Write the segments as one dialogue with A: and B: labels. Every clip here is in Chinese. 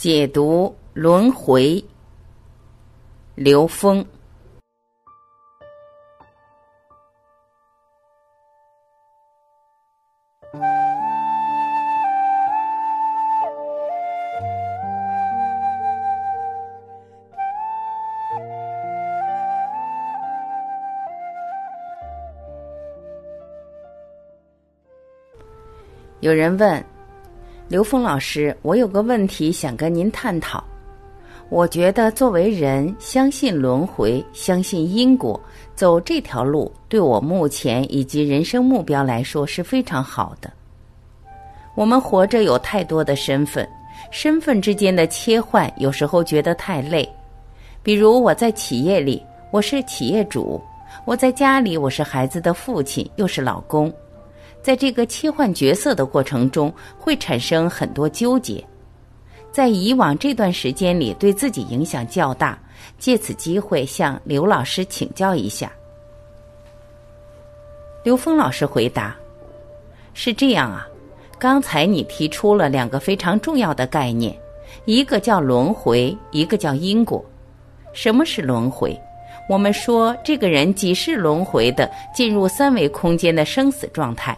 A: 解读轮回，刘峰。有人问。刘峰老师，我有个问题想跟您探讨。我觉得作为人，相信轮回，相信因果，走这条路对我目前以及人生目标来说是非常好的。我们活着有太多的身份，身份之间的切换有时候觉得太累。比如我在企业里，我是企业主；我在家里，我是孩子的父亲，又是老公。在这个切换角色的过程中，会产生很多纠结。在以往这段时间里，对自己影响较大。借此机会向刘老师请教一下。刘峰老师回答：“是这样啊，刚才你提出了两个非常重要的概念，一个叫轮回，一个叫因果。什么是轮回？我们说这个人几世轮回的进入三维空间的生死状态。”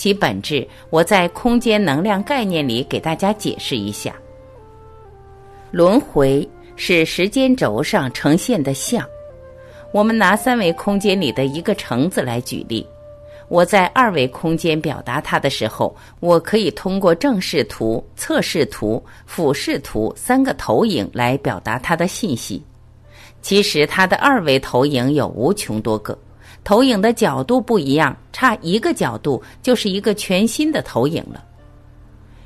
A: 其本质，我在空间能量概念里给大家解释一下。轮回是时间轴上呈现的像。我们拿三维空间里的一个橙子来举例，我在二维空间表达它的时候，我可以通过正视图、侧视图、俯视图三个投影来表达它的信息。其实它的二维投影有无穷多个。投影的角度不一样，差一个角度就是一个全新的投影了。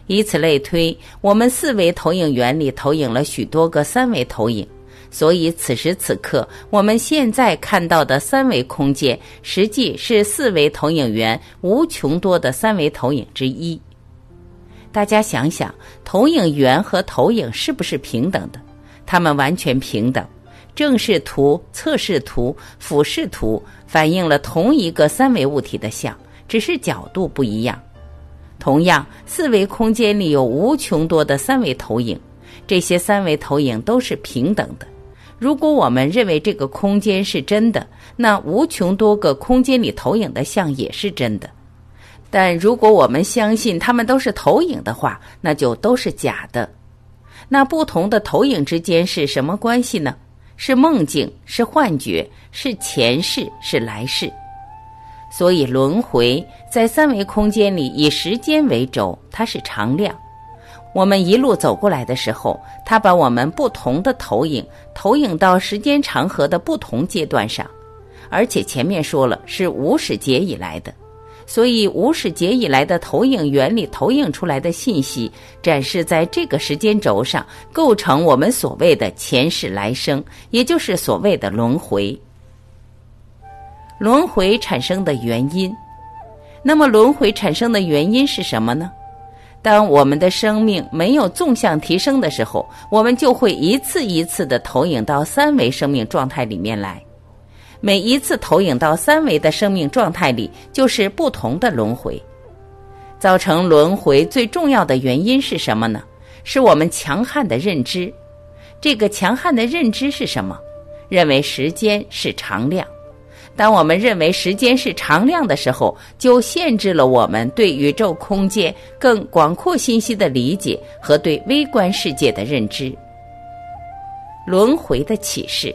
A: 以此类推，我们四维投影原理投影了许多个三维投影，所以此时此刻我们现在看到的三维空间，实际是四维投影源无穷多的三维投影之一。大家想想，投影源和投影是不是平等的？它们完全平等。正视图、侧视图、俯视图反映了同一个三维物体的像，只是角度不一样。同样，四维空间里有无穷多的三维投影，这些三维投影都是平等的。如果我们认为这个空间是真的，那无穷多个空间里投影的像也是真的。但如果我们相信它们都是投影的话，那就都是假的。那不同的投影之间是什么关系呢？是梦境，是幻觉，是前世，是来世。所以轮回在三维空间里以时间为轴，它是常量。我们一路走过来的时候，它把我们不同的投影投影到时间长河的不同阶段上，而且前面说了是无始劫以来的。所以，无始劫以来的投影原理投影出来的信息，展示在这个时间轴上，构成我们所谓的前世来生，也就是所谓的轮回。轮回产生的原因，那么轮回产生的原因是什么呢？当我们的生命没有纵向提升的时候，我们就会一次一次的投影到三维生命状态里面来。每一次投影到三维的生命状态里，就是不同的轮回。造成轮回最重要的原因是什么呢？是我们强悍的认知。这个强悍的认知是什么？认为时间是常量。当我们认为时间是常量的时候，就限制了我们对宇宙空间更广阔信息的理解和对微观世界的认知。轮回的启示。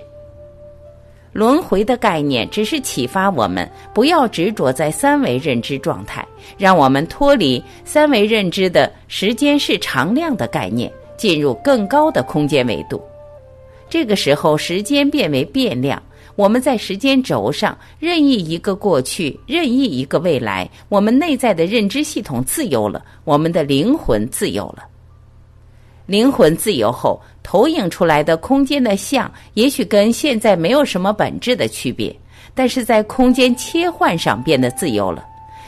A: 轮回的概念只是启发我们不要执着在三维认知状态，让我们脱离三维认知的时间是常量的概念，进入更高的空间维度。这个时候，时间变为变量，我们在时间轴上任意一个过去，任意一个未来，我们内在的认知系统自由了，我们的灵魂自由了。灵魂自由后，投影出来的空间的像，也许跟现在没有什么本质的区别，但是在空间切换上变得自由了。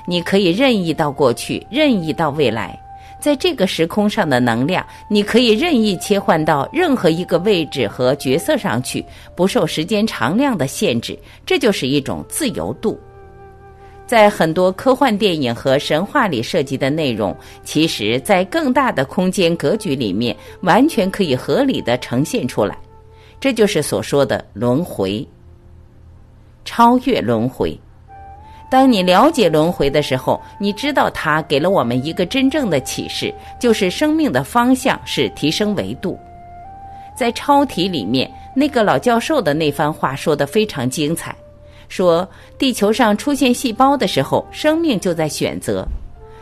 A: 你可以任意到过去，任意到未来，在这个时空上的能量，你可以任意切换到任何一个位置和角色上去，不受时间长量的限制。这就是一种自由度。在很多科幻电影和神话里涉及的内容，其实，在更大的空间格局里面，完全可以合理的呈现出来。这就是所说的轮回、超越轮回。当你了解轮回的时候，你知道它给了我们一个真正的启示，就是生命的方向是提升维度。在超体里面，那个老教授的那番话说的非常精彩。说，地球上出现细胞的时候，生命就在选择；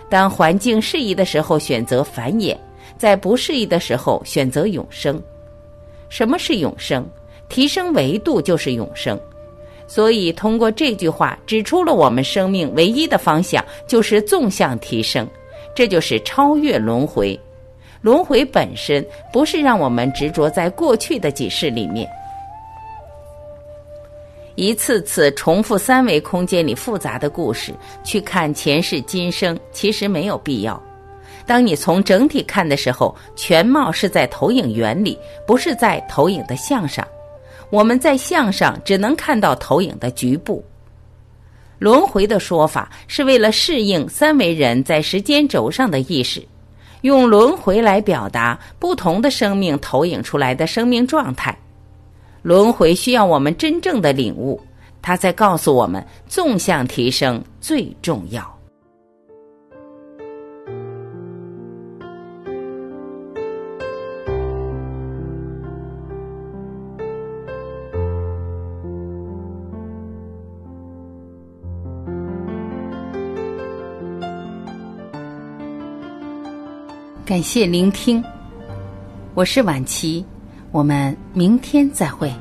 A: 当环境适宜的时候，选择繁衍；在不适宜的时候，选择永生。什么是永生？提升维度就是永生。所以，通过这句话指出了我们生命唯一的方向就是纵向提升，这就是超越轮回。轮回本身不是让我们执着在过去的几世里面。一次次重复三维空间里复杂的故事，去看前世今生，其实没有必要。当你从整体看的时候，全貌是在投影原理，不是在投影的像上。我们在像上只能看到投影的局部。轮回的说法是为了适应三维人在时间轴上的意识，用轮回来表达不同的生命投影出来的生命状态。轮回需要我们真正的领悟，它在告诉我们纵向提升最重要。感谢聆听，我是晚琪。我们明天再会。